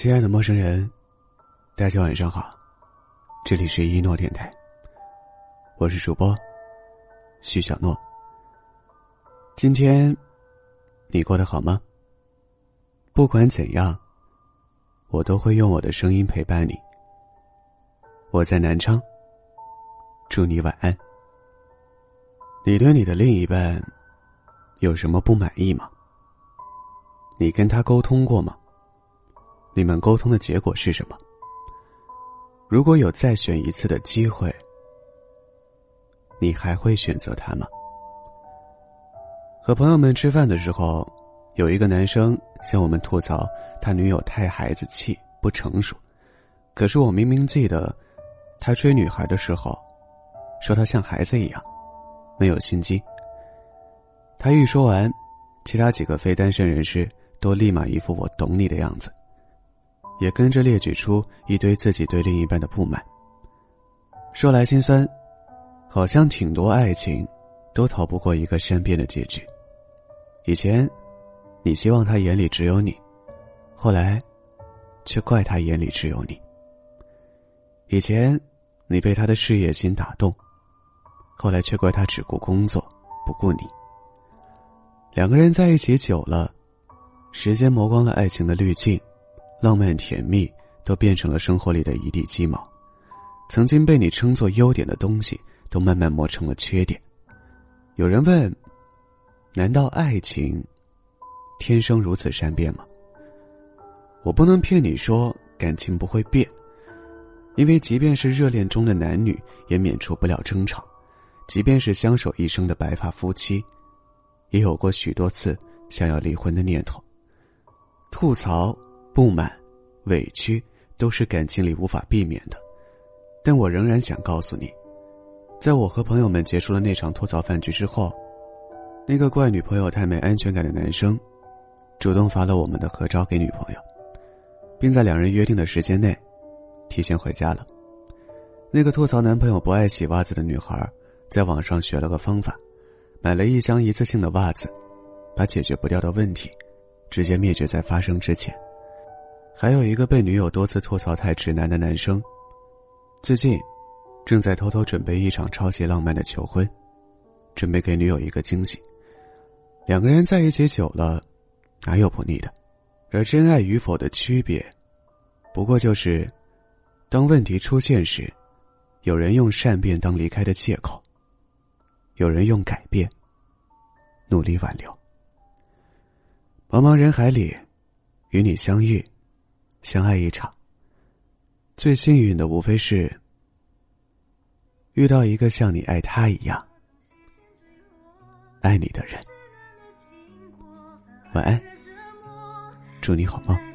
亲爱的陌生人，大家晚上好，这里是一诺电台，我是主播徐小诺。今天你过得好吗？不管怎样，我都会用我的声音陪伴你。我在南昌，祝你晚安。你对你的另一半有什么不满意吗？你跟他沟通过吗？你们沟通的结果是什么？如果有再选一次的机会，你还会选择他吗？和朋友们吃饭的时候，有一个男生向我们吐槽他女友太孩子气、不成熟。可是我明明记得，他追女孩的时候，说他像孩子一样，没有心机。他一说完，其他几个非单身人士都立马一副我懂你的样子。也跟着列举出一堆自己对另一半的不满。说来心酸，好像挺多爱情，都逃不过一个善变的结局。以前，你希望他眼里只有你，后来，却怪他眼里只有你。以前，你被他的事业心打动，后来却怪他只顾工作，不顾你。两个人在一起久了，时间磨光了爱情的滤镜。浪漫甜蜜都变成了生活里的一地鸡毛，曾经被你称作优点的东西，都慢慢磨成了缺点。有人问：难道爱情天生如此善变吗？我不能骗你说感情不会变，因为即便是热恋中的男女，也免除不了争吵；即便是相守一生的白发夫妻，也有过许多次想要离婚的念头。吐槽。不满、委屈都是感情里无法避免的，但我仍然想告诉你，在我和朋友们结束了那场吐槽饭局之后，那个怪女朋友太没安全感的男生，主动发了我们的合照给女朋友，并在两人约定的时间内，提前回家了。那个吐槽男朋友不爱洗袜子的女孩，在网上学了个方法，买了一箱一次性的袜子，把解决不掉的问题，直接灭绝在发生之前。还有一个被女友多次吐槽太直男的男生，最近正在偷偷准备一场超级浪漫的求婚，准备给女友一个惊喜。两个人在一起久了，哪有不腻的？而真爱与否的区别，不过就是，当问题出现时，有人用善变当离开的借口，有人用改变努力挽留。茫茫人海里，与你相遇。相爱一场，最幸运的无非是遇到一个像你爱他一样爱你的人。晚安，祝你好梦。